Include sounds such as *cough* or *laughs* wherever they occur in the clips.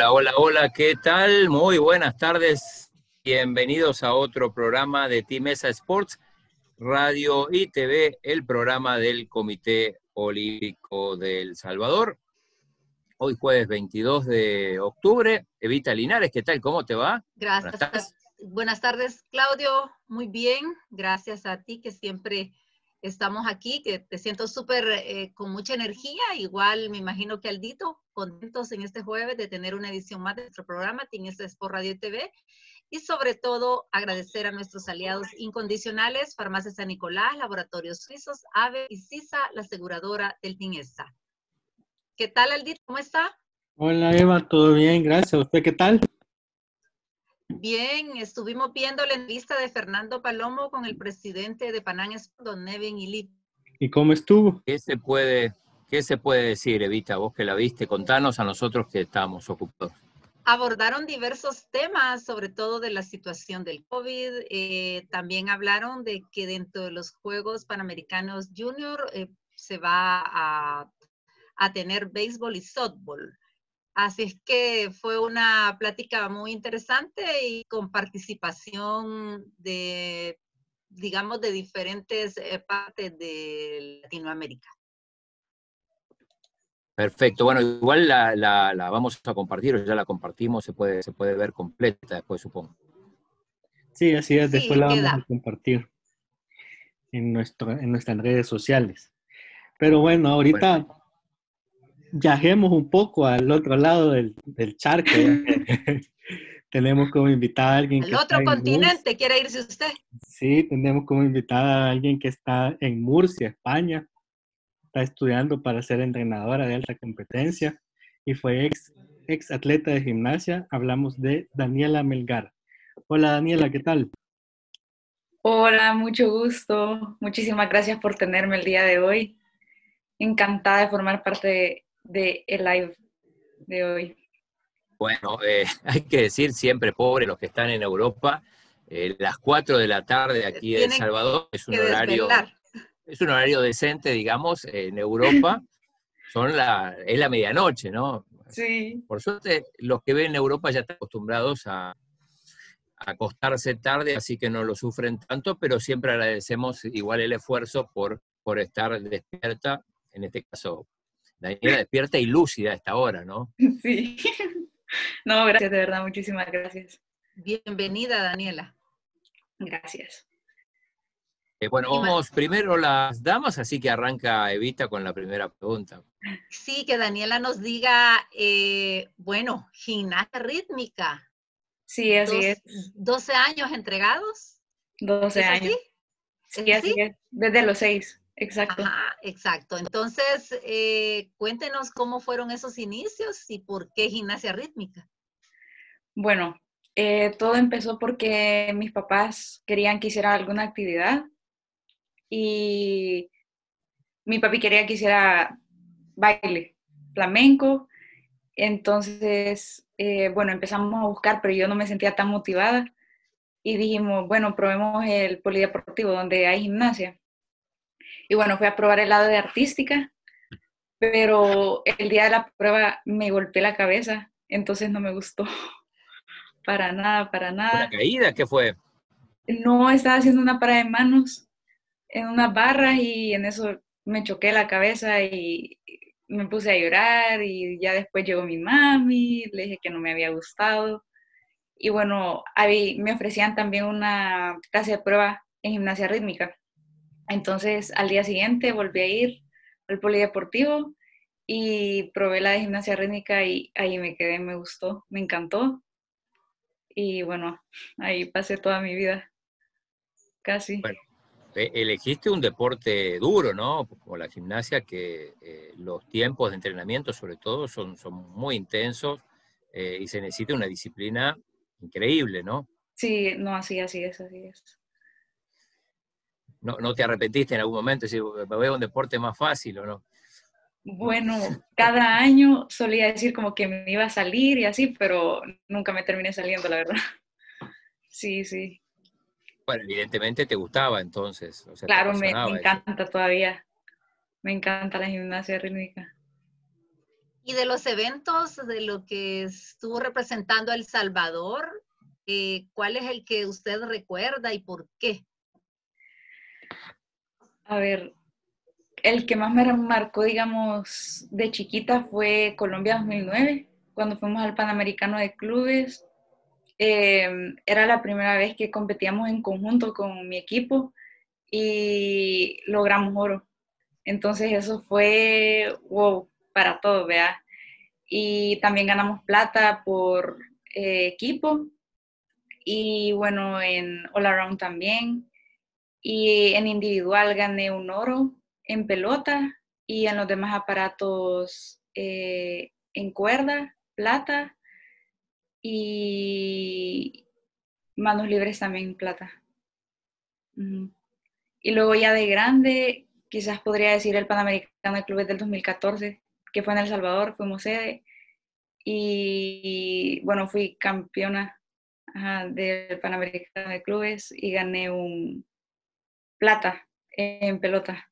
Hola, hola, hola, ¿qué tal? Muy buenas tardes. Bienvenidos a otro programa de Timesa Sports, Radio y TV, el programa del Comité Olímpico del Salvador. Hoy jueves 22 de octubre. Evita Linares, ¿qué tal? ¿Cómo te va? Gracias. Buenas tardes, Claudio. Muy bien. Gracias a ti que siempre estamos aquí, que te siento súper eh, con mucha energía. Igual me imagino que Aldito, contentos en este jueves de tener una edición más de nuestro programa, Tienes por Radio TV. Y sobre todo agradecer a nuestros aliados incondicionales, Farmacia San Nicolás, Laboratorios Suizos, AVE y CISA, la aseguradora del TINESA. ¿Qué tal, Aldito? ¿Cómo está? Hola, Eva, todo bien, gracias. ¿Usted qué tal? Bien, estuvimos viendo la entrevista de Fernando Palomo con el presidente de Panam, don Nevin Ilip. ¿Y cómo estuvo? ¿Qué se puede, qué se puede decir, Evita? Vos que la viste, contanos a nosotros que estamos ocupados. Abordaron diversos temas, sobre todo de la situación del COVID. Eh, también hablaron de que dentro de los Juegos Panamericanos Junior eh, se va a, a tener béisbol y softball. Así es que fue una plática muy interesante y con participación de, digamos, de diferentes eh, partes de Latinoamérica. Perfecto. Bueno, igual la, vamos a compartir, o ya la compartimos, se puede, se puede ver completa después, supongo. Sí, así es, después la vamos a compartir en, nuestro, en nuestras redes sociales. Pero bueno, ahorita viajemos un poco al otro lado del, charco. *laughs* tenemos como invitada a alguien. Al otro continente, ¿quiere irse usted? Sí, tenemos como invitada a alguien que está en Murcia, España. Está estudiando para ser entrenadora de alta competencia y fue ex, ex atleta de gimnasia. Hablamos de Daniela Melgar. Hola Daniela, ¿qué tal? Hola, mucho gusto. Muchísimas gracias por tenerme el día de hoy. Encantada de formar parte de de el live de hoy? Bueno, eh, *laughs* hay que decir siempre, pobre los que están en Europa, eh, las 4 de la tarde aquí en El Salvador es un horario es un horario decente, digamos, en Europa. *laughs* Son la, es la medianoche, ¿no? Sí. Por suerte, los que ven en Europa ya están acostumbrados a, a acostarse tarde, así que no lo sufren tanto, pero siempre agradecemos igual el esfuerzo por, por estar despierta, en este caso Daniela despierta y lúcida a esta hora, ¿no? *laughs* Sí. No, gracias, de verdad, muchísimas gracias. Bienvenida, Daniela. Gracias. Eh, bueno, vamos primero las damas, así que arranca Evita con la primera pregunta. Sí, que Daniela nos diga, eh, bueno, gimnasia rítmica. Sí, así es. 12 años entregados. 12 años. Sí, así es. Desde los 6. Exacto. exacto. Entonces, eh, cuéntenos cómo fueron esos inicios y por qué gimnasia rítmica. Bueno, eh, todo empezó porque mis papás querían que hiciera alguna actividad y mi papi quería que hiciera baile flamenco. Entonces, eh, bueno, empezamos a buscar, pero yo no me sentía tan motivada y dijimos, bueno, probemos el polideportivo donde hay gimnasia. Y bueno, fui a probar el lado de artística, pero el día de la prueba me golpeé la cabeza, entonces no me gustó. *laughs* Para nada, para nada. ¿Una caída? ¿Qué fue? No, estaba haciendo una parada de manos en unas barras y en eso me choqué la cabeza y me puse a llorar y ya después llegó mi mami, le dije que no me había gustado. Y bueno, ahí me ofrecían también una clase de prueba en gimnasia rítmica. Entonces, al día siguiente volví a ir al polideportivo y probé la de gimnasia rítmica y ahí me quedé, me gustó, me encantó. Y bueno, ahí pasé toda mi vida, casi. Bueno, e, elegiste un deporte duro, ¿no? Como la gimnasia, que eh, los tiempos de entrenamiento, sobre todo, son, son muy intensos eh, y se necesita una disciplina increíble, ¿no? Sí, no, así, así es, así es no, no te arrepentiste en algún momento, si me veo un deporte más fácil o no. Bueno, cada año solía decir como que me iba a salir y así, pero nunca me terminé saliendo, la verdad. Sí, sí. Bueno, evidentemente te gustaba entonces. claro, me, encanta todavía. Me encanta la gimnasia rítmica. Y de los eventos, de lo que estuvo representando a El Salvador, eh, ¿cuál es el que usted recuerda y por qué? A ver, el que más me marcó, digamos, de chiquita fue Colombia 2009, cuando fuimos al Panamericano de Clubes. Em, era la primera vez que competíamos en conjunto con mi equipo y logramos oro. Entonces eso fue wow para todos, ¿vea? Y también ganamos plata por eh, equipo y bueno, en All Around también. Y en individual gané un oro en pelota y en los demás aparatos eh, en cuerda, plata y manos libres también plata. Y luego ya de grande, quizás podría decir el Panamericano de Clubes del 2014, que fue en El Salvador, fuimos sede. Y bueno, fui campeona del Panamericano de Clubes y gané un plata en pelota.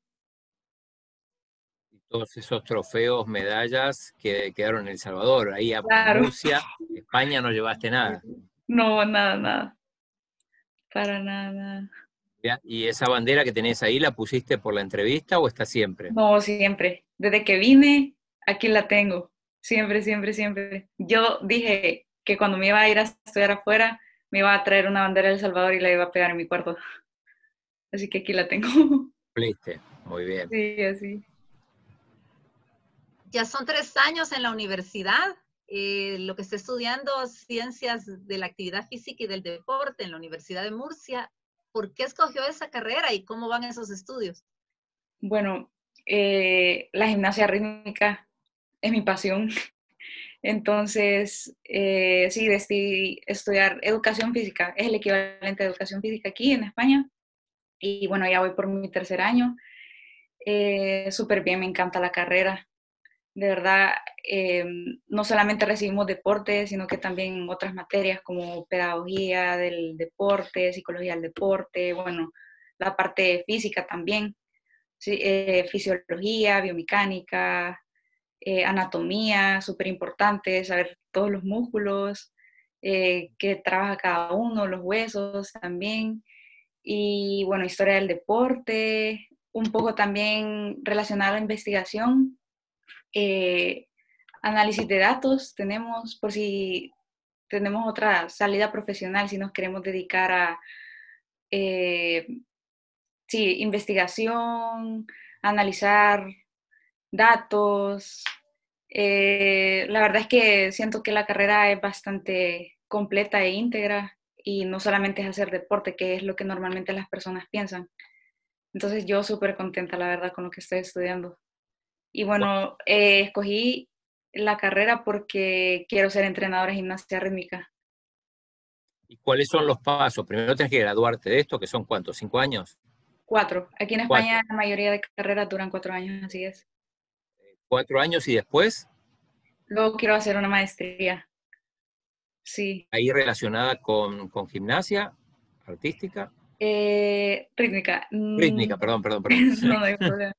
Todos esos trofeos, medallas que quedaron en El Salvador, ahí a Rusia, España no llevaste nada. No, nada, nada. Para nada, ¿Y esa bandera que tenés ahí la pusiste por la entrevista o está siempre? No, siempre. Desde que vine, aquí la tengo. Siempre, siempre, siempre. Yo dije, que cuando me iba a ir a estudiar afuera, me iba a traer una bandera de El Salvador y la iba a pegar en mi cuarto. Así que aquí la tengo. *laughs* Cumpliste, muy bien. Sí, así. Ya son tres años en la universidad. Eh, lo que está estudiando ciencias de la actividad física y del deporte en la Universidad de Murcia. ¿Por qué escogió esa carrera y cómo van esos estudios? Bueno, eh, la gimnasia rítmica es mi pasión. *laughs* Entonces, eh, sí, decidí estudiar educación física. Es el equivalente a educación física aquí en España. Y bueno, ya voy por mi tercer año. Eh, Súper bien, me encanta la carrera. De verdad, eh, no solamente recibimos deporte, sino que también otras materias como pedagogía del deporte, psicología del deporte, bueno, la parte física también, fisiología, biomecánica, eh, anatomía, súper importante, saber todos los músculos, eh, qué trabaja cada uno, los huesos también. Y bueno, historia del deporte, un poco también relacionado a la investigación. Eh, análisis de datos tenemos, por si tenemos otra salida profesional, si nos queremos dedicar a sí, investigación, analizar datos. Eh, la verdad es que siento que la carrera es bastante completa e íntegra y no solamente es hacer deporte, que es lo que normalmente las personas piensan. Entonces yo súper contenta, la verdad, con lo que estoy estudiando. Y bueno, eh, escogí la carrera porque quiero ser entrenadora de gimnasia rítmica. ¿Y cuáles son los pasos? Primero tienes que graduarte de esto, que son cuántos, cinco años. Cuatro. Aquí en España la mayoría de carreras duran cuatro años, así es cuatro años y después. Luego quiero hacer una maestría. Sí. Ahí relacionada con, gimnasia artística. Eh, rítmica. Mm. Rítmica, perdón, perdón, perdón. *laughs* no, no hay problema.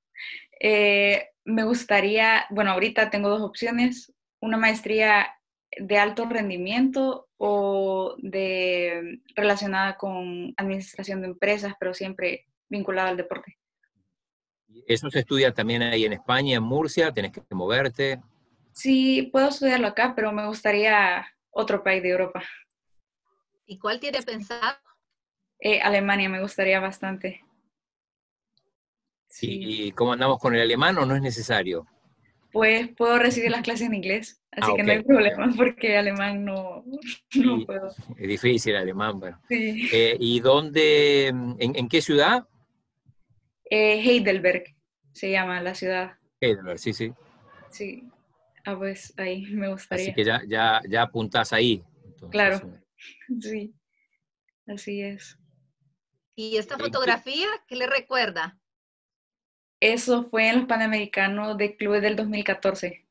Eh, me gustaría, bueno, ahorita tengo dos opciones, una maestría de alto rendimiento o de relacionada con administración de empresas, pero siempre vinculada al deporte. ¿Eso se estudia también ahí en España, en Murcia? ¿Tienes que moverte? Sí, puedo estudiarlo acá, pero me gustaría otro país de Europa. ¿Y cuál tiene pensado? Eh, Alemania me gustaría bastante. ¿Y cómo andamos con el alemán o no es necesario? Pues puedo recibir las clases en inglés, así ah, que no hay problema porque alemán no, no puedo. Es difícil el alemán, bueno. Sí. Eh, ¿Y dónde, en, qué ciudad? Eh, Heidelberg se llama la ciudad. Heidelberg, sí, sí. Sí, ah, pues ahí me gustaría. Así que ya, ya, ya apuntás ahí. claro, eh. *laughs* sí, así es. ¿Y esta fotografía qué le recuerda? Eso fue en los Panamericanos de Clubes del 2014,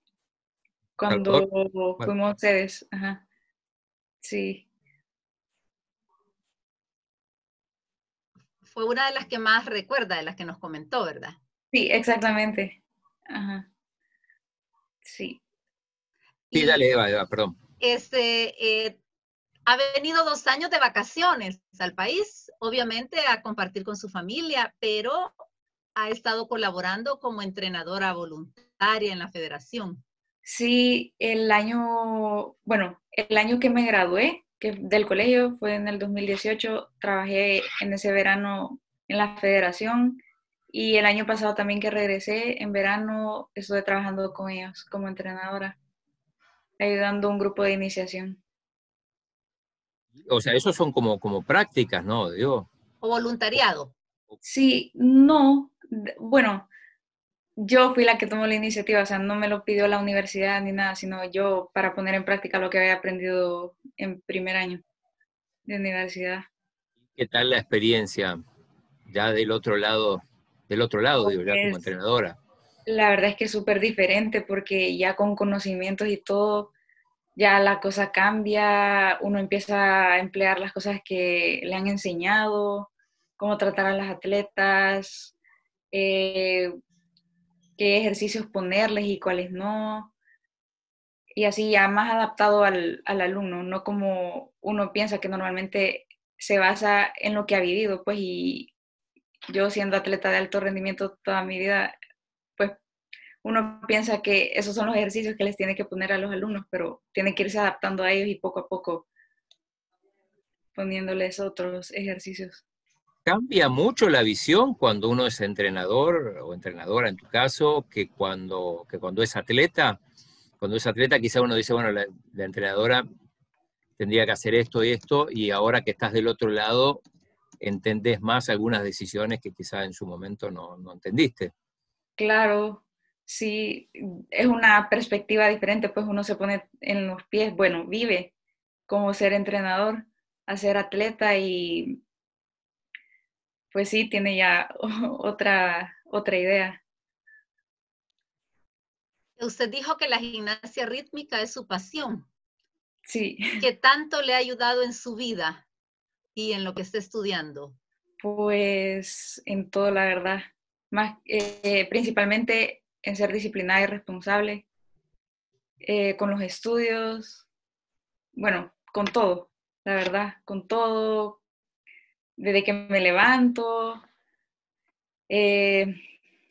cuando fuimos ustedes. Ajá. Sí. fue una de las que más recuerda, de las que nos comentó, ¿verdad? Sí, exactamente. Ajá. Sí. Sí, dale, Eva, perdón. Este, eh, ha venido dos años de vacaciones al país, obviamente a compartir con su familia, pero ha estado colaborando como entrenadora voluntaria en la federación. Sí, el año, bueno, el año que me gradué que del colegio fue en el 2018, trabajé en ese verano en la federación y el año pasado también que regresé en verano estuve trabajando con ellos como entrenadora, ayudando a un grupo de iniciación. O sea, esos son como, como prácticas, ¿no? Digo. O voluntariado. Sí, no. Bueno, yo fui la que tomó la iniciativa, o sea, no me lo pidió la universidad ni nada, sino yo para poner en práctica lo que había aprendido en primer año de universidad. ¿Qué tal la experiencia ya del otro lado, del otro lado, digo, ya como entrenadora? La verdad es que es súper diferente porque ya con conocimientos y todo, ya la cosa cambia, uno empieza a emplear las cosas que le han enseñado, cómo tratar a las atletas, eh, qué ejercicios ponerles y cuáles no. Y así ya más adaptado al, alumno, no como uno piensa que normalmente se basa en lo que ha vivido, pues y yo siendo atleta de alto rendimiento toda mi vida, pues uno piensa que esos son los ejercicios que les tiene que poner a los alumnos, pero tiene que irse adaptando a ellos y poco a poco poniéndoles otros ejercicios cambia mucho la visión cuando uno es entrenador o entrenadora en tu caso que cuando, que cuando es atleta. Cuando es atleta quizá uno dice, bueno, la, entrenadora tendría que hacer esto y esto, y ahora que estás del otro lado, entendés más algunas decisiones que quizá en su momento no, no entendiste. Claro, sí, es una perspectiva diferente, pues uno se pone en los pies, bueno, vive como ser entrenador, a ser atleta y pues sí, tiene ya *laughs* otra, otra idea. Usted dijo que la gimnasia rítmica es su pasión. Sí. ¿Qué tanto le ha ayudado en su vida y en lo que está estudiando? Pues en todo, la verdad. Más, eh, principalmente en ser disciplinada y responsable, eh, con los estudios, bueno, con todo, la verdad, con todo, desde que me levanto, eh,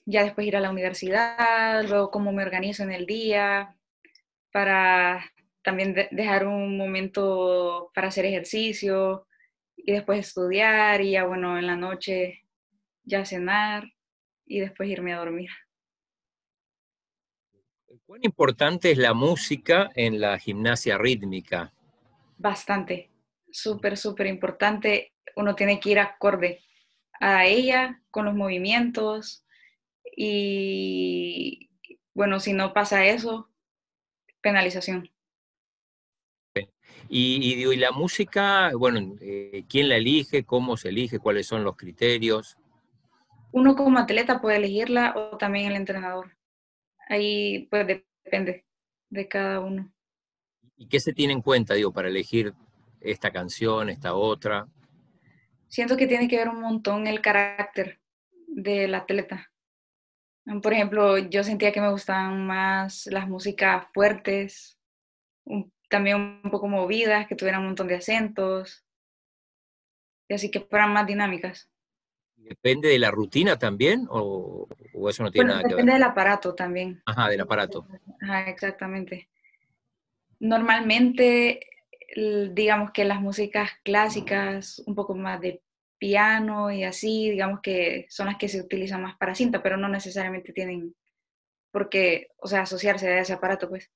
ya después ir a la universidad, luego cómo me organizo en el día, para también dejar un momento para hacer ejercicio y después estudiar y ya bueno, en la noche ya cenar y después irme a dormir. ¿Cuán importante es la música en la gimnasia rítmica? Bastante, súper, súper importante uno tiene que ir acorde a ella con los movimientos y bueno, si no pasa eso, penalización. Y, y, la música, bueno, eh, ¿quién la elige? ¿Cómo se elige? ¿Cuáles son los criterios? Uno como atleta puede elegirla o también el entrenador. Ahí pues depende de cada uno. ¿Y qué se tiene en cuenta, digo, para elegir esta canción, esta otra? siento que tiene que ver un montón el carácter del atleta. Por ejemplo, yo sentía que me gustaban más las músicas fuertes, también un poco movidas, que tuvieran un montón de acentos, y así que fueran más dinámicas. ¿Depende de la rutina también o, eso no tiene nada que ver? Depende del aparato también. Ajá, del aparato. Ajá, exactamente. Normalmente digamos que las músicas clásicas, un poco más de piano y así, digamos que son las que se utilizan más para cinta, pero no necesariamente tienen por qué, o sea, asociarse a ese aparato, pues.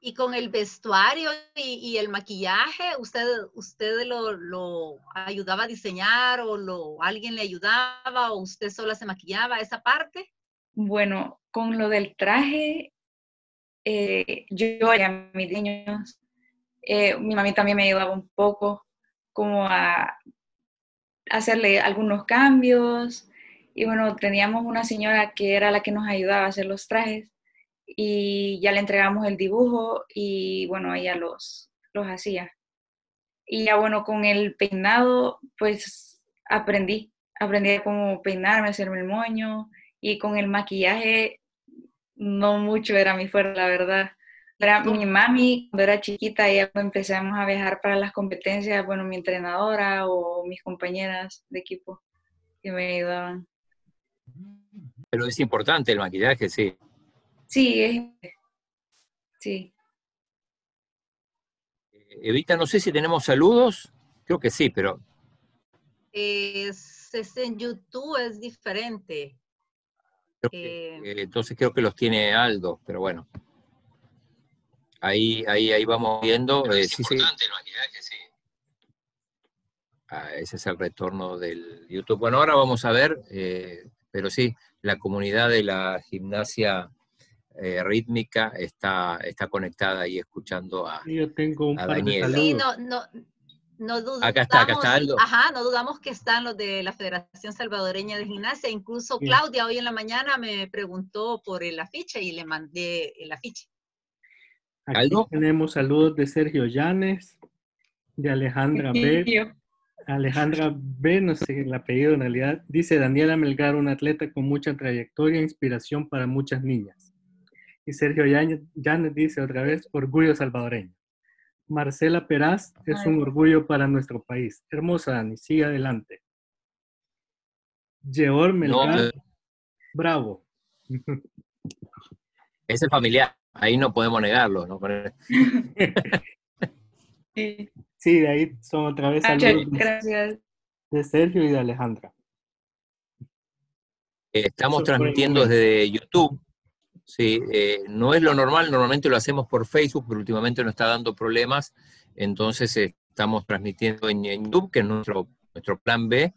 Y con el vestuario y, el maquillaje, ¿usted, usted lo, ayudaba a diseñar o lo, alguien le ayudaba o usted sola se maquillaba esa parte? Bueno, con lo del traje, eh, yo a mis niños, eh, mi mami también me ayudaba un poco como a hacerle algunos cambios y bueno, teníamos una señora que era la que nos ayudaba a hacer los trajes y ya le entregamos el dibujo y bueno, ella los, los hacía. Y ya bueno, con el peinado pues aprendí, aprendí a cómo peinarme, hacerme el moño y con el maquillaje no mucho era mi fuerte, la verdad. Era mi mami, cuando era chiquita, ya empezamos a viajar para las competencias, bueno, mi entrenadora o mis compañeras de equipo que me ayudaban. Pero es importante el maquillaje, sí. Sí, es, sí. Eh, Evita, no sé si tenemos saludos. Creo que sí, pero... Es, en YouTube, es diferente. Eh, entonces creo que los tiene Aldo, pero bueno. Ahí, ahí, ahí vamos viendo. Eh, es importante el maquillaje, sí. Ah, ese es el retorno del YouTube. Bueno, ahora vamos a ver, eh, pero sí, la comunidad de la gimnasia eh, rítmica está, está conectada y escuchando a, Yo tengo un Daniel. Sí, no, no, no dudamos, acá está, acá está Aldo. Ajá, no dudamos que están los de la Federación Salvadoreña de Gimnasia. Incluso Claudia hoy en la mañana me preguntó por el afiche y le mandé el afiche. Aquí tenemos saludos de Sergio Llanes, de Alejandra B. Alejandra B, no sé el apellido en realidad, dice Daniela Melgar, un atleta con mucha trayectoria e inspiración para muchas niñas. Y Sergio Llanes dice otra vez, orgullo salvadoreño. Marcela Peraz es un orgullo para nuestro país. Hermosa Dani, sigue adelante. Geor Melgar, bravo. Es el familiar, ahí no podemos negarlo. ¿no? *laughs* sí. Sí, de ahí son otra vez saludos Gracias. de Sergio y de Alejandra. Eh, estamos transmitiendo desde YouTube. Sí, eh, no es lo normal, normalmente lo hacemos por Facebook, pero últimamente nos está dando problemas. Entonces eh, estamos transmitiendo en, YouTube, que es nuestro, nuestro plan B.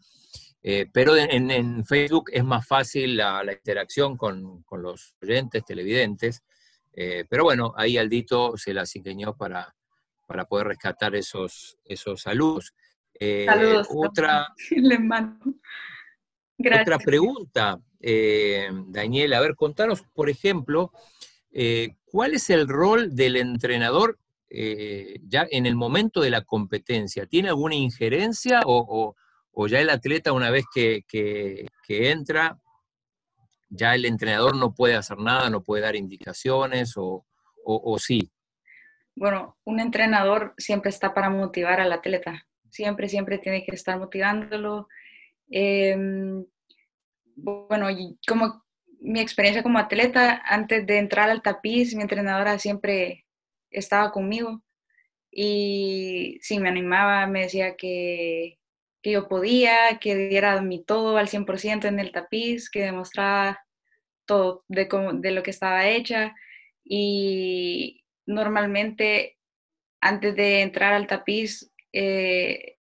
pero en, Facebook es más fácil la, interacción con, con, los oyentes, televidentes. pero bueno, ahí Aldito se las ingenió para, para poder rescatar esos, esos saludos. Eh, saludos. Otra, *laughs* otra pregunta, eh, Daniel, a ver, contanos, por ejemplo, eh, ¿cuál es el rol del entrenador ya en el momento de la competencia? ¿Tiene alguna injerencia o, ya el atleta una vez que, entra, ya el entrenador no puede hacer nada, no puede dar indicaciones o, o sí? bueno, un entrenador siempre está para motivar al atleta, siempre, siempre tiene que estar motivándolo. Em, bueno, como mi experiencia como atleta, antes de entrar al tapiz, mi entrenadora siempre estaba conmigo y sí, me animaba, me decía que, que yo podía, que diera mi todo al 100% en el tapiz, que demostraba todo de, de lo que estaba hecha y, normalmente antes de entrar al tapiz, eh,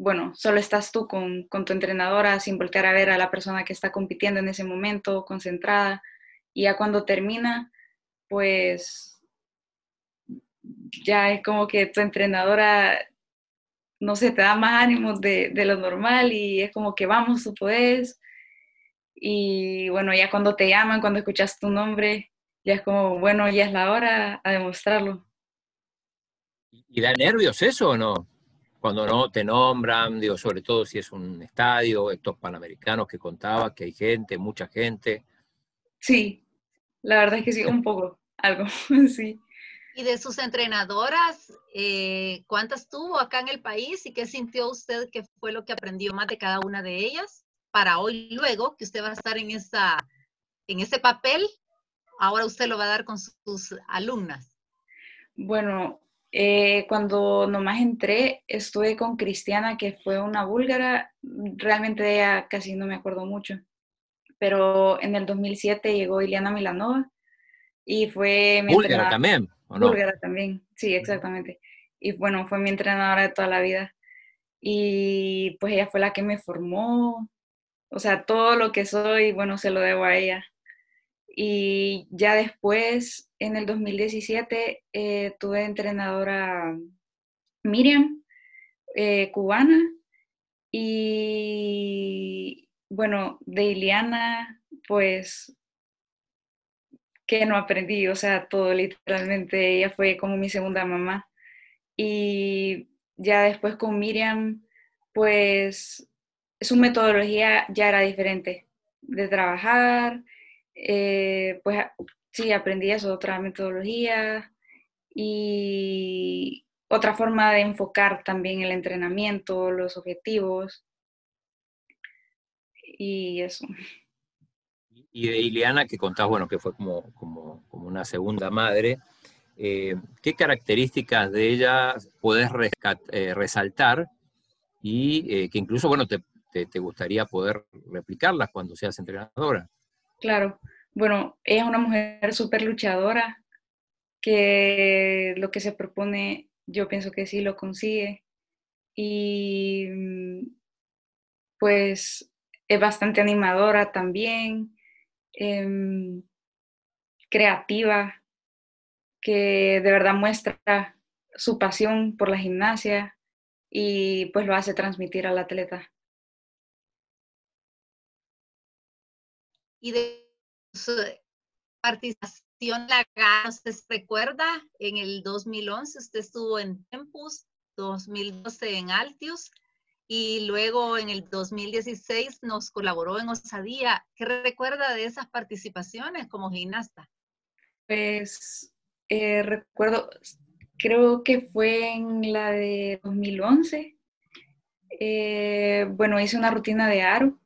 bueno, solo estás tú con, tu entrenadora sin voltear a ver a la persona que está compitiendo en ese momento, concentrada. Y ya cuando termina, pues ya es como que tu entrenadora, no sé, te da más ánimo de, de lo normal y es como que vamos, tú puedes. Y bueno, ya cuando te llaman, cuando escuchas tu nombre, ya es como, bueno, ya es la hora a demostrarlo. ¿Y da nervios eso o no? Cuando no te nombran, digo, sobre todo si es un estadio, estos panamericanos que contaba, que hay gente, mucha gente. Sí, la verdad es que sí, un poco, algo, *laughs* sí. ¿Y de sus entrenadoras, eh, cuántas tuvo acá en el país y qué sintió usted que fue lo que aprendió más de cada una de ellas para hoy luego que usted va a estar en, esa, en ese papel ahora usted lo va a dar con sus alumnas? Bueno, eh, cuando nomás entré, estuve con Cristiana, que fue una búlgara. Realmente de ella casi no me acuerdo mucho. Pero en el 2007 llegó Iliana Milanova y fue mi Búlgara también, ¿o no? Búlgara también, sí, exactamente. Y bueno, fue mi entrenadora de toda la vida. Y pues ella fue la que me formó. O sea, todo lo que soy, bueno, se lo debo a ella. Y ya después, en el 2017, eh, tuve entrenadora Miriam, eh, cubana, y bueno, de Iliana, pues, que no aprendí, o sea, todo literalmente, ella fue como mi segunda mamá. Y ya después con Miriam, pues, su metodología ya era diferente de trabajar, eh, pues sí, aprendí eso, otra metodología y otra forma de enfocar también el entrenamiento, los objetivos y eso. Y de Ileana, que contás, bueno, que fue como, como, como una segunda madre, eh, ¿qué características de ella podés eh, resaltar y que incluso, bueno, te, te, gustaría poder replicarlas cuando seas entrenadora? Claro, bueno, ella es una mujer súper luchadora, que lo que se propone, yo pienso que sí lo consigue. Y mm, pues es bastante animadora también, em, creativa, que de verdad muestra su pasión por la gimnasia y pues lo hace transmitir al atleta. Y de su participación la ¿usted se recuerda? En el 2011 usted estuvo en Tempus, 2012 en Altius y luego en el 2016 nos colaboró en Osadía. ¿Qué recuerda de esas participaciones como gimnasta? Pues eh, recuerdo, creo que fue en la de 2011. Eh, bueno, hice una rutina de aro.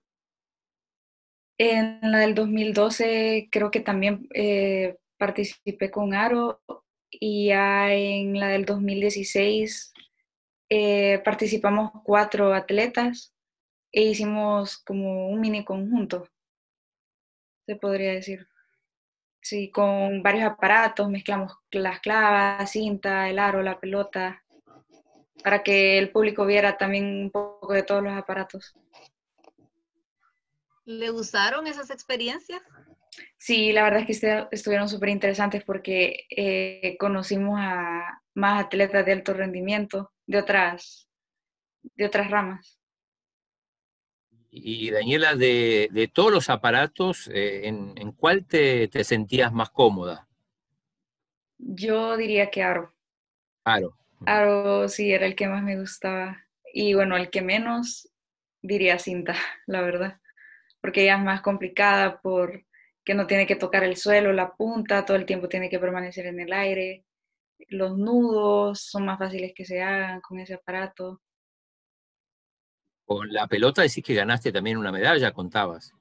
En la del 2012 creo que también eh, participé con aro y ya en la del 2016 participamos cuatro atletas e hicimos como un mini conjunto, se podría decir. Sí, con varios aparatos, mezclamos las clavas, cinta, el aro, la pelota, para que el público viera también un poco de todos los aparatos. ¿Le gustaron esas experiencias? Sí, la verdad es que estuvieron súper interesantes porque eh, conocimos a más atletas de alto rendimiento de otras, de otras ramas. Y Daniela, de, todos los aparatos, eh, ¿en, cuál te, sentías más cómoda? Yo diría que Aro. Aro. Aro sí era el que más me gustaba. Y bueno, el que menos diría cinta, *laughs* la verdad. Porque ella es más complicada porque no tiene que tocar el suelo, la punta, todo el tiempo tiene que permanecer en el aire. Los nudos son más fáciles que se hagan con ese aparato. Con la pelota decís que ganaste también una medalla, contabas.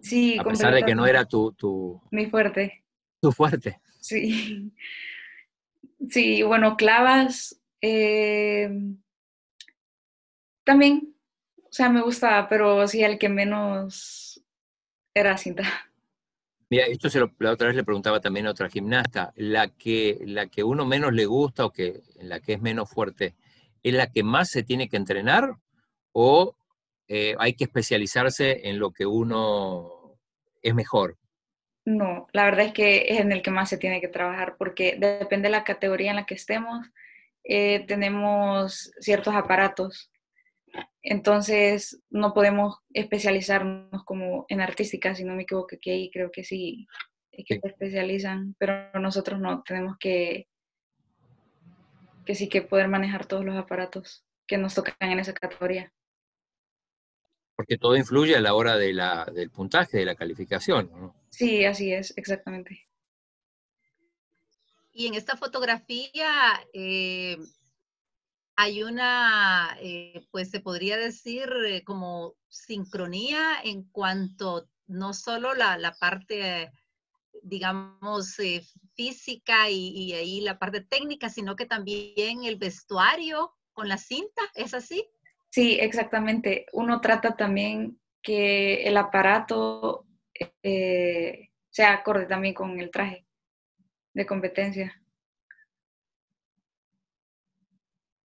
Sí, a pesar de que no era tu, tu... Mi fuerte. Tu fuerte. Sí. Sí, bueno, clavas eh, también, o sea, me gustaba, pero sí, el que menos cinta. Mira, esto se lo, la otra vez le preguntaba también a otra gimnasta, la que, la que uno menos le gusta o que la que es menos fuerte, ¿es la que más se tiene que entrenar o eh, hay que especializarse en lo que uno es mejor? No, la verdad es que es en el que más se tiene que trabajar porque depende de la categoría en la que estemos, eh, tenemos ciertos aparatos. Entonces, no podemos especializarnos como en artística, si no me equivoco, que ahí creo que sí, es que se especializan, pero nosotros no, tenemos que, que sí que poder manejar todos los aparatos que nos tocan en esa categoría porque todo influye a la hora de la, del puntaje, de la calificación. ¿no? Sí, así es, exactamente. Y en esta fotografía eh, hay una, eh, pues se podría decir eh, como sincronía en cuanto no solo la, la parte, digamos, física y, y ahí la parte técnica, sino que también el vestuario con la cinta, ¿es así? Sí, exactamente. Uno trata también que el aparato eh, sea acorde también con el traje de competencia.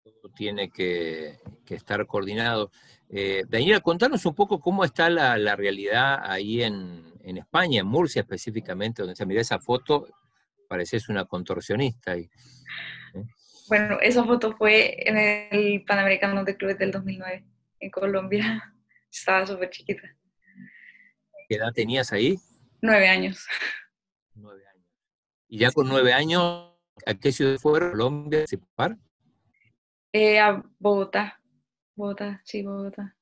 Todo tiene que, estar coordinado. Eh, Daniela, contanos un poco cómo está la, realidad ahí en, España, en Murcia específicamente, donde se mira esa foto, pareces una contorsionista. ahí. Bueno, esa foto fue en el Panamericano de Clubes del 2009, en Colombia. *laughs* Estaba súper chiquita. ¿Qué edad tenías ahí? Nueve años. Nueve años. ¿Y ya con nueve años, a qué ciudad fue Colombia Eh, a Bogotá. Bogotá, sí, Bogotá.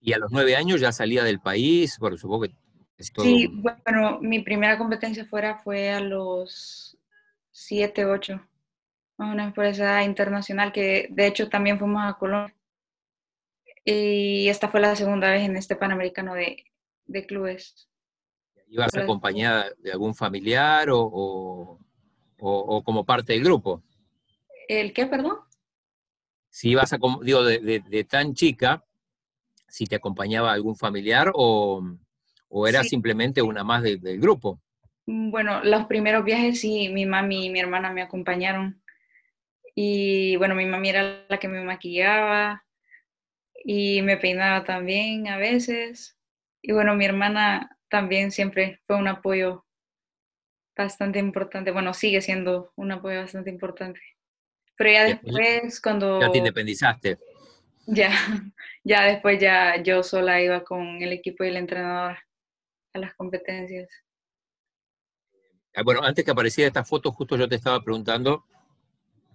¿Y a los nueve años ya salía del país? Por supongo que Sí, bueno, mi primera competencia fuera fue a los 7, 8, una empresa internacional que de hecho también fuimos a Colombia. Y esta fue la segunda vez en este Panamericano de, de clubes. ¿Ibas acompañada de algún familiar o, o, como parte del grupo? ¿El qué, perdón? Si ibas a, digo, de, tan chica, si te acompañaba algún familiar o, o era simplemente una más del grupo. Mm, bueno, los primeros viajes sí, mi mami y mi hermana me acompañaron. Y bueno, mi mami era la que me maquillaba y me peinaba también a veces. Y bueno, mi hermana también siempre fue un apoyo bastante importante. Bueno, sigue siendo un apoyo bastante importante. Pero ya después, cuando... Ya te independizaste. Ya, *laughs* ya después ya yo sola iba con el equipo y el entrenador a las competencias. Ah, bueno, antes que apareciera esta foto, justo yo te estaba preguntando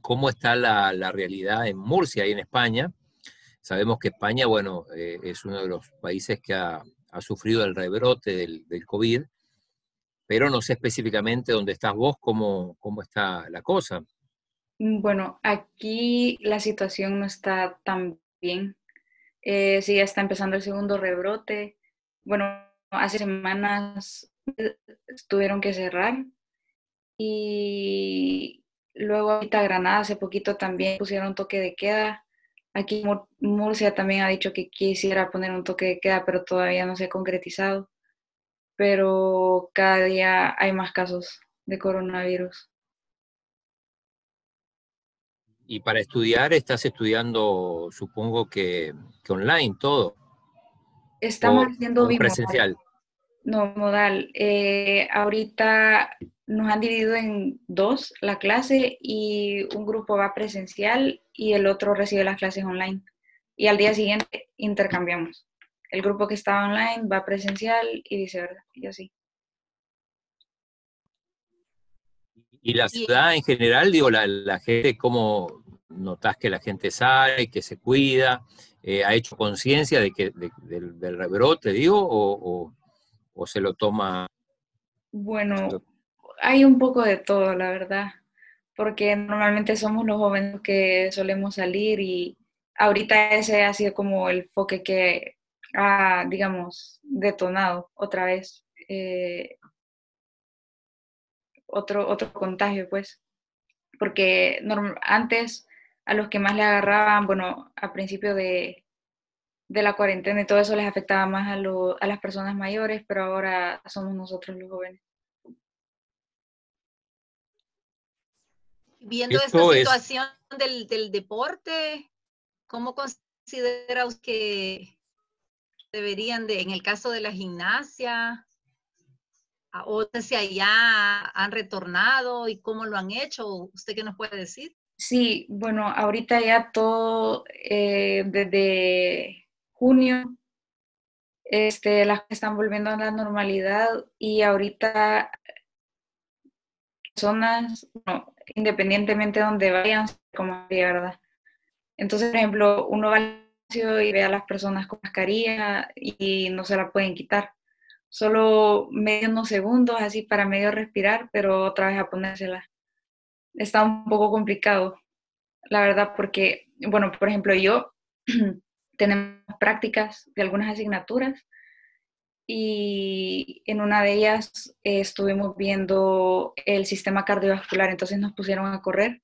cómo está la, la realidad en Murcia y en España. Sabemos que España, bueno, eh, es uno de los países que ha, ha sufrido el rebrote del, del, COVID, pero no sé específicamente dónde estás vos, cómo, cómo está la cosa. Mm, bueno, aquí la situación no está tan bien. Eh, sí, ya está empezando el segundo rebrote. Bueno, hace semanas tuvieron que cerrar. Y luego ahorita Granada hace poquito también pusieron toque de queda. Aquí Murcia también ha dicho que quisiera poner un toque de queda, pero todavía no se ha concretizado. Pero cada día hay más casos de coronavirus. Y para estudiar, estás estudiando, supongo que, online todo. Estamos haciendo presencial. No, modal. Eh, ahorita nos han dividido en dos la clase y un grupo va presencial y el otro recibe las clases online. Y al día siguiente intercambiamos. El grupo que estaba online va presencial y viceversa, y así. Y la ciudad en general, digo, la, gente, ¿cómo notas que la gente sale, que se cuida? Eh, ¿Ha hecho conciencia de que del, rebrote, digo, o, o se lo toma? Bueno, hay un poco de todo, la verdad, porque normalmente somos los jóvenes que solemos salir y ahorita ese ha sido como el foque que ha, digamos, detonado otra vez eh, otro, otro contagio, pues, porque antes a los que más le agarraban, bueno, a principio de, de la cuarentena y todo eso les afectaba más a, a las personas mayores, pero ahora somos nosotros los jóvenes. Viendo esta situación del, del, deporte, ¿cómo consideras que deberían de, en el caso de la gimnasia, o si allá han retornado y cómo lo han hecho? ¿Usted qué nos puede decir? Sí, bueno, ahorita ya todo, eh, desde junio, este, las están volviendo a la normalidad y ahorita personas, independientemente de donde vayan, como ¿verdad? Entonces, por ejemplo, uno va al y ve a las personas con mascarilla y no se la pueden quitar. Solo medio unos segundos así para medio respirar, pero otra vez a ponérsela. Está un poco complicado, la verdad, porque, bueno, por ejemplo, yo *clears throat* tenemos prácticas de algunas asignaturas y en una de ellas eh, estuvimos viendo el sistema cardiovascular, entonces nos pusieron a correr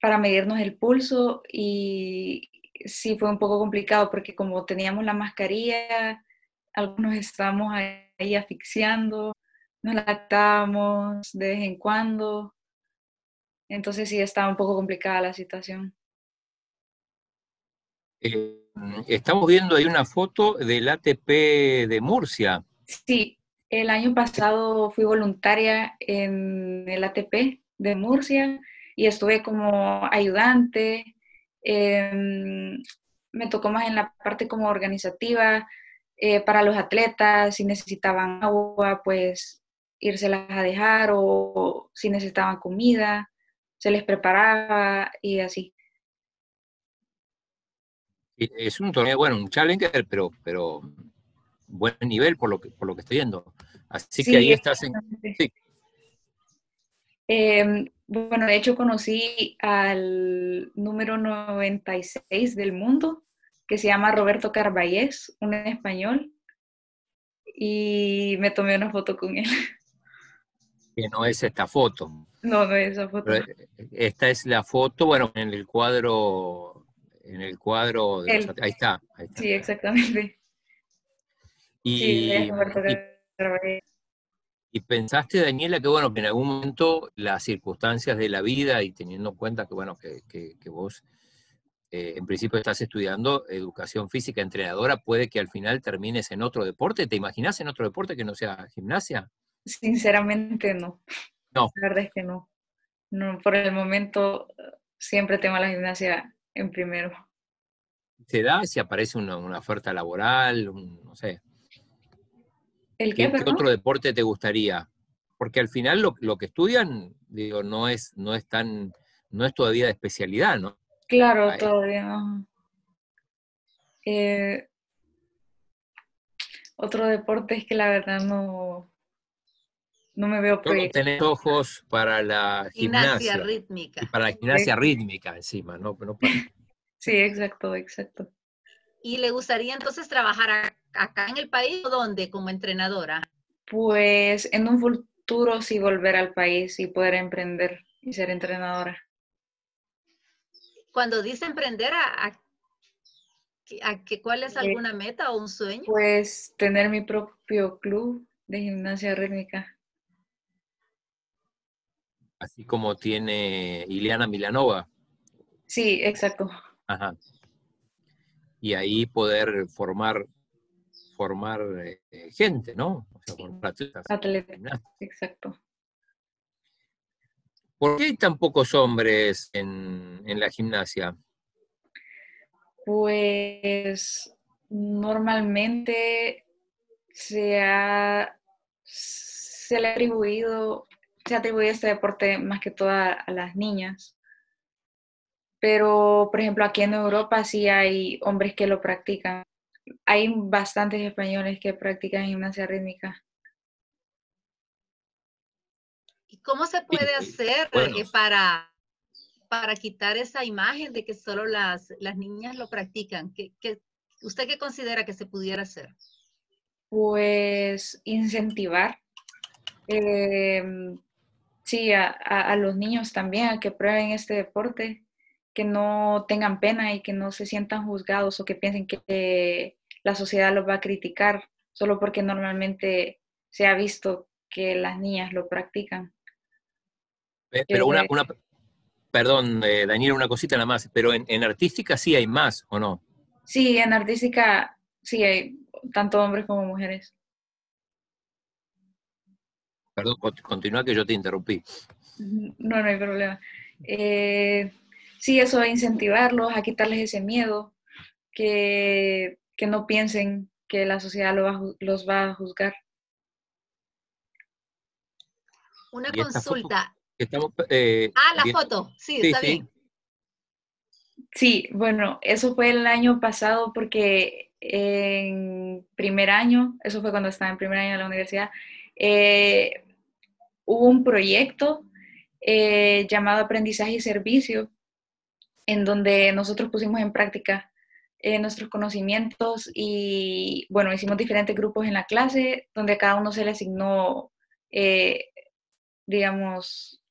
para medirnos el pulso y sí fue un poco complicado porque como teníamos la mascarilla, algunos estábamos ahí asfixiando, nos lactábamos de vez en cuando, entonces sí estaba un poco complicada la situación. Eh, estamos viendo ahí una foto del ATP de Murcia. Sí, el año pasado fui voluntaria en el ATP de Murcia y estuve como ayudante. Em, me tocó más en la parte como organizativa eh, para los atletas, si necesitaban agua, pues írselas a dejar o si necesitaban comida, se les preparaba y así. Es un torneo, bueno, un challenger, pero, pero buen nivel por lo que, por lo que estoy viendo. Así que ahí estás en... Sí. Em, bueno, de hecho conocí al número 96 del mundo, que se llama Roberto Carballés, un español, y me tomé una foto con él. Que no es esta foto. No, no es esa foto. Eh, esta es la foto, bueno, en el cuadro, en el cuadro, ahí, está, Sí, exactamente. Y, y, pensaste, Daniela, que bueno, que en algún momento las circunstancias de la vida y teniendo en cuenta que bueno, que, que, vos eh, en principio estás estudiando educación física entrenadora, puede que al final termines en otro deporte. ¿Te imaginas en otro deporte que no sea gimnasia? Sinceramente no. No. La verdad es que no. no por el momento siempre tengo la gimnasia en primero. ¿Se da si aparece una, oferta laboral? no sé. ¿El qué, qué, otro deporte te gustaría? Porque al final lo, lo, que estudian, digo, no es, no es tan, no es todavía de especialidad, ¿no? Claro, todavía no. Eh, otro deporte es que la verdad no, no me veo Solo tenés ojos para la gimnasia. rítmica. Y para la gimnasia rítmica encima, ¿no? *laughs* Sí, exacto, exacto. ¿Y le gustaría entonces trabajar acá en el país o dónde como entrenadora? Pues en un futuro sí volver al país y poder emprender y ser entrenadora. Cuando dice emprender, ¿a, a, cuál es alguna meta o un sueño? Pues tener mi propio club de gimnasia rítmica así como tiene Ileana Milanova. Sí, exacto. Ajá. Y ahí poder formar formar eh, gente, ¿no? O sea, formar atletas. Atletas, exacto. ¿Por qué hay tan pocos hombres en, la gimnasia? Pues normalmente se ha, le ha atribuido se atribuye este deporte más que todo a, las niñas. Pero, por ejemplo, aquí en Europa sí hay hombres que lo practican. Hay bastantes españoles que practican gimnasia rítmica. ¿Y cómo se puede hacer eh, para, para quitar esa imagen de que solo las, las niñas lo practican? ¿Qué, usted qué considera que se pudiera hacer? Pues incentivar. Em, sí, a, los niños también, a que prueben este deporte, que no tengan pena y que no se sientan juzgados o que piensen que la sociedad los va a criticar solo porque normalmente se ha visto que las niñas lo practican. Pero una, una perdón, eh, Daniel, una cosita nada más, pero en, en artística sí hay más, ¿o no? Sí, en artística sí hay tanto hombres como mujeres. Perdón, continúa que yo te interrumpí. No, no hay problema. Eh, sí, eso a incentivarlos, a quitarles ese miedo, que, no piensen que la sociedad los va a juzgar. Una consulta. Eh, ah, la foto, sí, está bien. Sí, bueno, eso fue el año pasado porque en primer año, eso fue cuando estaba en primer año de la universidad, eh, hubo un proyecto eh, llamado Aprendizaje y Servicio, en donde nosotros pusimos en práctica eh, nuestros conocimientos y, bueno, hicimos diferentes grupos en la clase, donde a cada uno se le asignó, eh, digamos,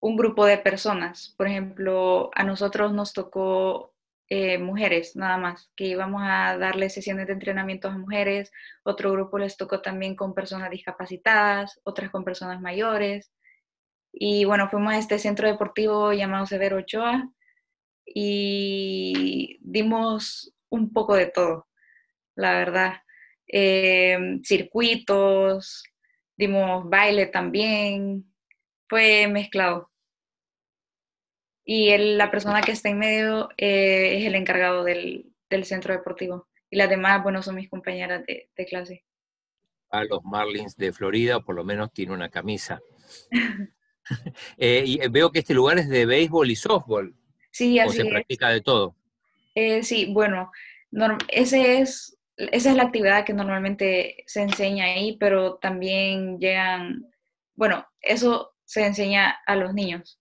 un grupo de personas. Por ejemplo, a nosotros nos tocó eh, mujeres nada más, que íbamos a darle sesiones de entrenamiento a mujeres, otro grupo les tocó también con personas discapacitadas, otras con personas mayores. Y bueno, fuimos a este centro deportivo llamado Severo Ochoa y dimos un poco de todo, la verdad. Eh, circuitos, dimos baile también, fue mezclado y la persona que está en medio eh, es el encargado del, centro deportivo. Y las demás, bueno, son mis compañeras de, clase. A los Marlins de Florida, por lo menos tiene una camisa. *laughs* *laughs* Eh, y veo que este lugar es de béisbol y softball. Sí, así ¿O se practica de todo? Eh, sí, bueno, ese es esa es la actividad que normalmente se enseña ahí, pero también llegan, bueno, eso se enseña a los niños.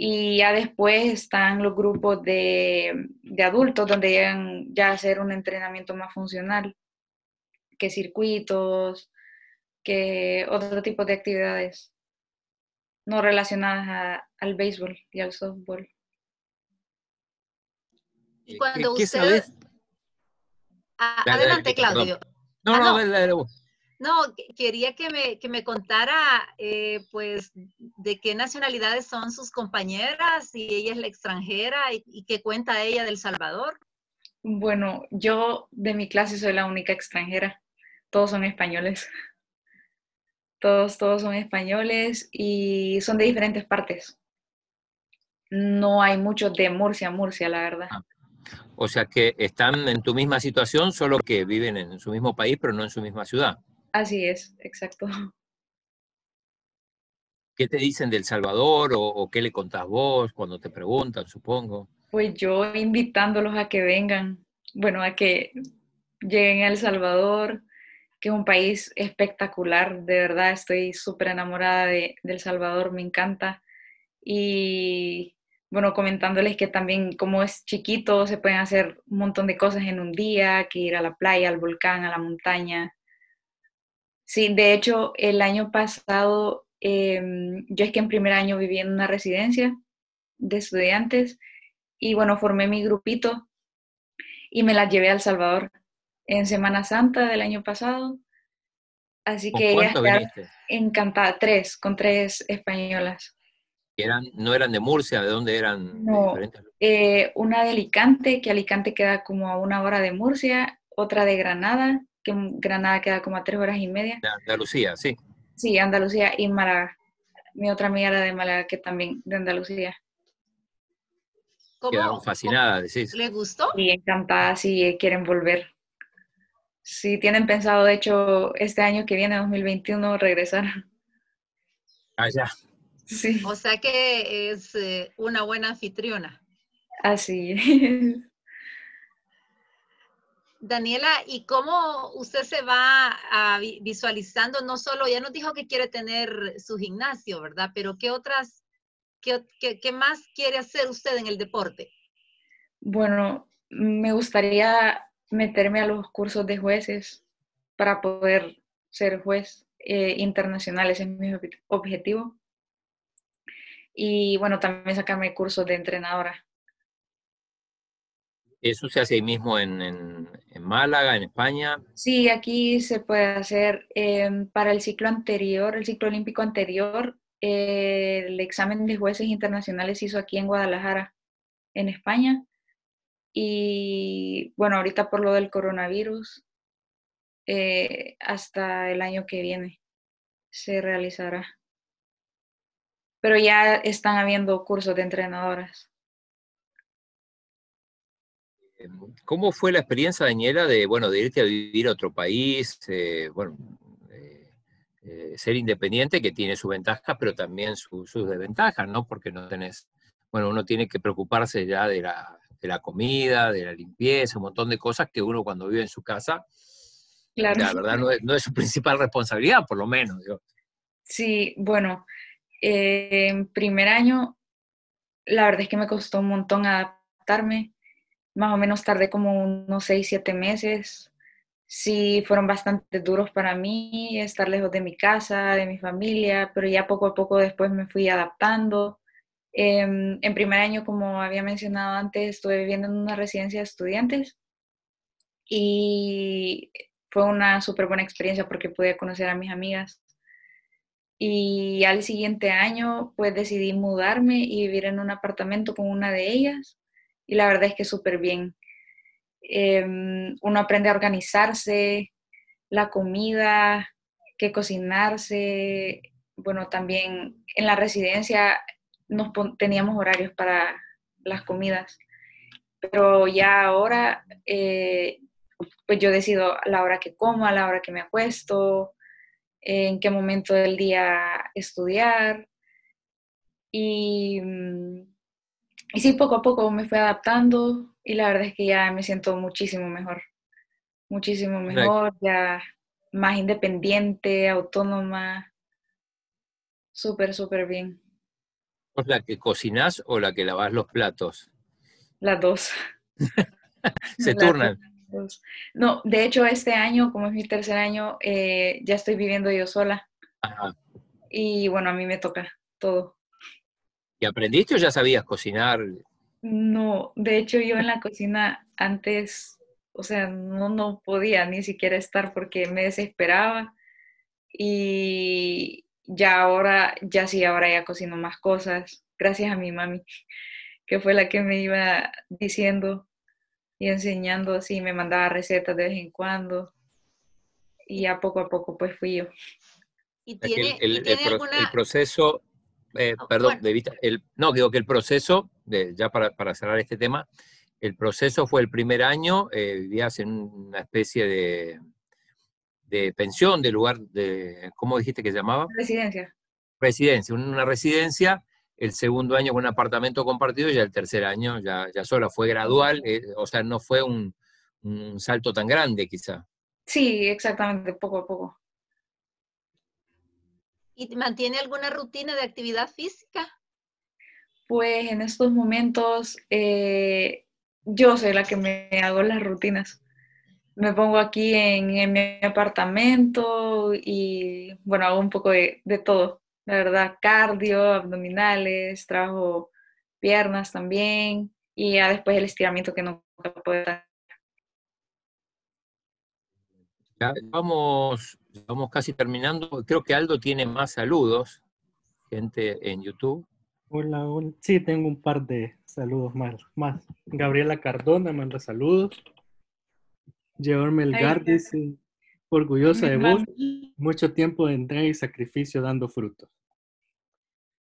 Y ya después están los grupos de, de adultos donde llegan ya a hacer un entrenamiento más funcional, que circuitos, que otro tipo de actividades no relacionadas al béisbol y al softball. Y cuando usted... adelante, Claudio. No, no, no, no, quería que me, que me contara, eh, pues, de qué nacionalidades son sus compañeras, y ella es la extranjera, y, y qué cuenta ella del Salvador. Bueno, yo de mi clase soy la única extranjera. Todos son españoles. *laughs* Todos, todos son españoles y son de diferentes partes. No hay muchos de Murcia, Murcia, la verdad. Ah, o sea que están en tu misma situación, solo que viven en su mismo país, pero no en su misma ciudad. Así es, exacto. *laughs* ¿Qué te dicen del Salvador o, o, qué le contás vos cuando te preguntan, supongo? Pues yo invitándolos a que vengan, bueno, a que lleguen a El Salvador, que es un país espectacular, de verdad estoy súper enamorada de, El Salvador, me encanta. Y bueno, comentándoles que también como es chiquito, se pueden hacer un montón de cosas en un día, que ir a la playa, al volcán, a la montaña. Sí, de hecho, el año pasado, em, yo es que en primer año viví en una residencia de estudiantes y bueno, formé mi grupito y me la llevé a El Salvador en Semana Santa del año pasado. Así que ella está encantada, tres, con tres españolas. Eran, ¿No eran de Murcia? ¿De dónde eran? No, eh, una de Alicante, que Alicante queda como a una hora de Murcia, otra de Granada, que Granada queda como a tres horas y media. De Andalucía, sí. Sí, Andalucía y Málaga. Mi otra amiga era de Málaga, que también de Andalucía. ¿Cómo? Quedaron fascinadas, decís. ¿Les gustó? Sí, encantadas, sí, quieren volver. Si tienen pensado, de hecho, este año que viene, 2021, regresar. Ya. Sí. O sea que es eh, una buena anfitriona. Así Daniela, ¿y cómo usted se va a visualizando? No solo, ya nos dijo que quiere tener su gimnasio, ¿verdad? Pero ¿qué otras, qué, qué más quiere hacer usted en el deporte? Bueno, me gustaría meterme a los cursos de jueces para poder ser juez eh, internacional, ese es mi objetivo. Y bueno, también sacarme cursos de entrenadora. ¿Eso se hace ahí mismo en, en, Málaga, en España? Sí, aquí se puede hacer. Em, para el ciclo anterior, el ciclo olímpico anterior, eh, el examen de jueces internacionales se hizo aquí en Guadalajara, en España. Y bueno, ahorita por lo del coronavirus, eh, hasta el año que viene se realizará. Pero ya están habiendo cursos de entrenadoras. ¿Cómo fue la experiencia, Daniela, de, bueno, de irte a vivir a otro país? Eh, bueno, eh, ser independiente, que tiene sus ventajas, pero también sus desventajas, ¿no? Porque no tenés, bueno, uno tiene que preocuparse ya de la de la comida, de la limpieza, un montón de cosas que uno cuando vive en su casa, la verdad no es, su *laughs* principal responsabilidad, por lo menos. Sí, bueno, eh, en primer año, la verdad es que me costó un montón adaptarme, más o menos tardé como unos seis, siete meses. Sí, fueron bastante duros para mí estar lejos de mi casa, de mi familia, pero ya poco a poco después me fui adaptando. Em, en primer año, como había mencionado antes, estuve viviendo en una residencia de estudiantes y fue una súper buena experiencia porque pude conocer a mis amigas. Y al siguiente año, pues decidí mudarme y vivir en un apartamento con una de ellas. Y la verdad es que súper bien. Em, uno aprende a organizarse, la comida, qué cocinarse. Bueno, también en la residencia nos teníamos horarios para las comidas, pero ya ahora eh, pues yo decido la hora que como, a la hora que me acuesto, en qué momento del día estudiar. Y, mm, y sí, poco a poco me fui adaptando y la verdad es que ya me siento muchísimo mejor. muchísimo mejor, ya más independiente, autónoma, súper, súper bien. ¿Sos la que cocinas o la que lavas los platos? Las dos. *laughs* Se turnan. No, de hecho este año, como es mi tercer año, eh, ya estoy viviendo yo sola. Y bueno, a mí me toca todo. ¿Y aprendiste o ya sabías cocinar? No, de hecho yo en la cocina antes, o sea, no, no podía ni siquiera estar porque me desesperaba. Y ya ahora, ya sí, ahora ya cocino más cosas, gracias a mi mami, que fue la que me iba diciendo y enseñando así, me mandaba recetas de vez en cuando. Y ya poco a poco pues fui yo. ¿Y tiene, el, proceso, eh, oh, perdón, de vista, el, no, digo que el proceso, de, ya para, para, cerrar este tema, el proceso fue el primer año, eh, vivías en una especie de, de pensión, de lugar de, ¿cómo dijiste que se llamaba? Residencia. Residencia, una residencia, el segundo año con un apartamento compartido y el tercer año ya, ya sola, fue gradual, eh, o sea, no fue un, un salto tan grande quizá. Sí, exactamente, poco a poco. ¿Y mantiene alguna rutina de actividad física? Pues en estos momentos eh, yo soy la que me hago las rutinas. Me pongo aquí en, mi apartamento y bueno, hago un poco de, todo. La verdad, cardio, abdominales, trabajo piernas también y ya después el estiramiento que nunca puedo dar. Ya vamos Vamos casi terminando. Creo que Aldo tiene más saludos, gente en YouTube. Hola, sí, tengo un par de saludos más. más. Gabriela Cardona manda saludos. George Melgar dice, orgullosa de vos, mucho tiempo de entrega y sacrificio dando frutos.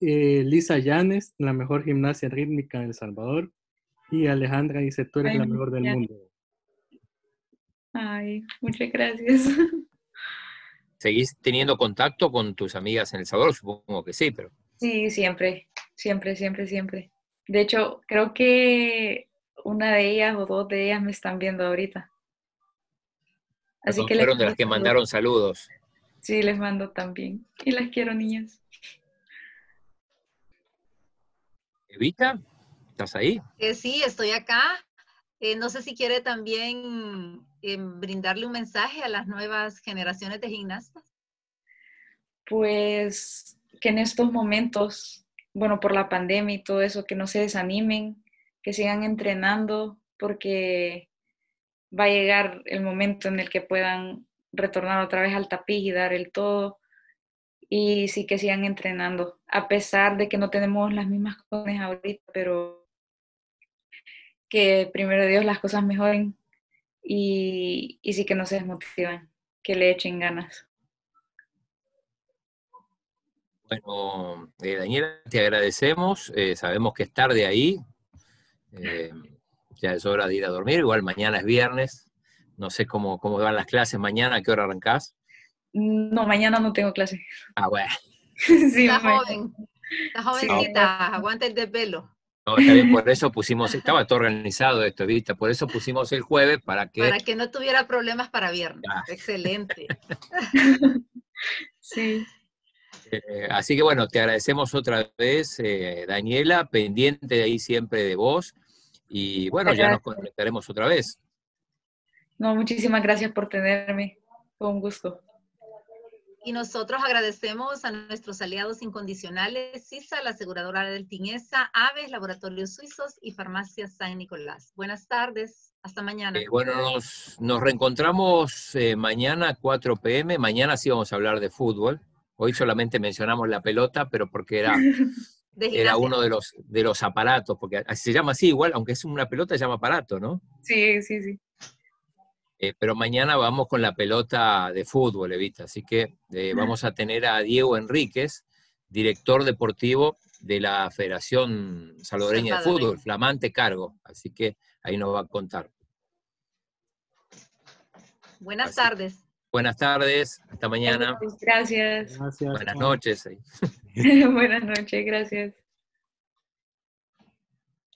Eh, Lisa Llanes, la mejor gimnasia rítmica en El Salvador. Y Alejandra dice, tú eres la mejor del mundo. Ay, muchas gracias. *laughs* ¿Seguís teniendo contacto con tus amigas en El Salvador? Supongo que sí, pero... Sí, siempre, siempre, siempre, siempre. De hecho, creo que una de ellas o dos de ellas me están viendo ahorita. Así que fueron de las que mandaron saludos. Sí, les mando también. Y las quiero, niñas. Evita, ¿estás ahí? Eh, sí, estoy acá. Eh, no sé si quiere también brindarle un mensaje a las nuevas generaciones de gimnastas? Pues que en estos momentos, bueno, por la pandemia y todo eso, que no se desanimen, que sigan entrenando, porque va a llegar el momento en el que puedan retornar otra vez al tapiz y dar el todo. Y sí que sigan entrenando, a pesar de que no tenemos las mismas condiciones ahorita, pero que primero Dios las cosas mejoren y, sí que no se desmotivan, que le echen ganas. Bueno, eh, Daniela, te agradecemos. Eh, sabemos que es tarde ahí. Eh, ya es hora de ir a dormir. Igual mañana es viernes. No sé cómo, cómo van las clases mañana. ¿A qué hora arrancás? No, mañana no tengo clase. Ah, bueno. *laughs* sí, está joven. Está jovencita. Aguanta el de pelo. No, está bien, por eso pusimos, estaba todo organizado esto, ¿viste? Por eso pusimos el jueves para que... Para que no tuviera problemas para viernes. Excelente. *laughs* sí. Eh, así que bueno, te agradecemos otra vez, eh, Daniela, pendiente de ahí siempre de vos. Y bueno, ya nos conectaremos otra vez. No, muchísimas gracias por tenerme. Fue un gusto. Y nosotros agradecemos a nuestros aliados incondicionales, CISA, la aseguradora del Tinesa, Aves, Laboratorios Suizos y Farmacia San Nicolás. Buenas tardes, hasta mañana. Eh, bueno, nos, reencontramos eh, mañana a 4 pm. Mañana sí vamos a hablar de fútbol. Hoy solamente mencionamos la pelota, pero porque era, *laughs* era uno de los, de los aparatos, porque se llama así igual, aunque es una pelota, se llama aparato, ¿no? Sí, sí, sí. Eh, pero mañana vamos con la pelota de fútbol, Evita. Así que eh, vamos a tener a Diego Enríquez, director deportivo de la Federación Salvadoreña de Fútbol, flamante cargo. Así que ahí nos va a contar. Buenas tardes. Buenas tardes, hasta mañana. Gracias. Buenas noches. *laughs* *laughs* Buenas noches, gracias.